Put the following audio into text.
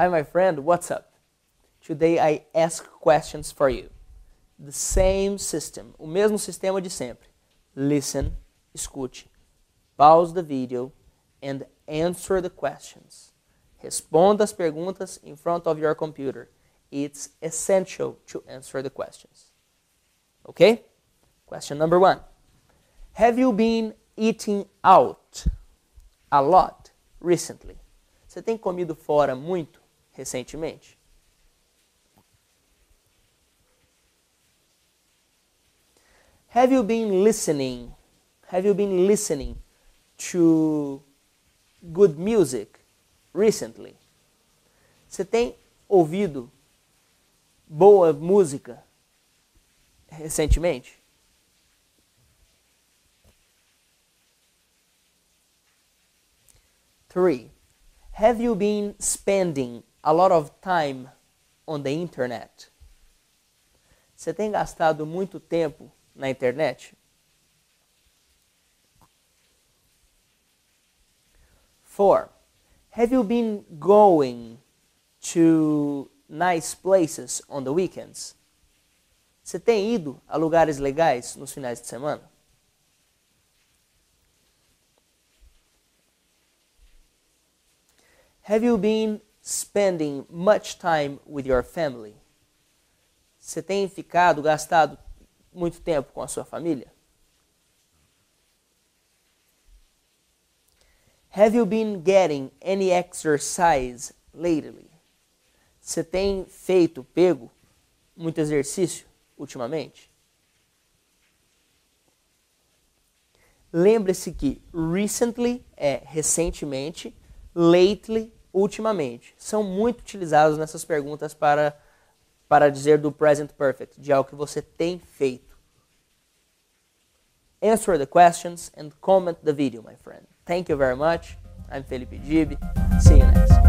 Hi, my friend, what's up? Today I ask questions for you. The same system, o mesmo sistema de sempre. Listen, escute, pause the video and answer the questions. Responda as perguntas in front of your computer. It's essential to answer the questions. Okay? Question number one Have you been eating out a lot recently? Você tem comido fora muito recentemente? Have you been listening? Have you been listening to good music recently? Você tem ouvido boa música recentemente? Three. Have you been spending a lot of time on the internet? Você tem gastado muito tempo na internet? Four. Have you been going to nice places on the weekends? Você tem ido a lugares legais nos finais de semana? Have you been spending much time with your family? Você tem ficado, gastado muito tempo com a sua família? Have you been getting any exercise lately? Você tem feito, pego, muito exercício ultimamente? Lembre-se que recently é recentemente, lately, ultimamente. São muito utilizados nessas perguntas para, para dizer do present perfect, de algo que você tem feito. Answer the questions and comment the video, my friend. Thank you very much. I'm Felipe Gibi. See you next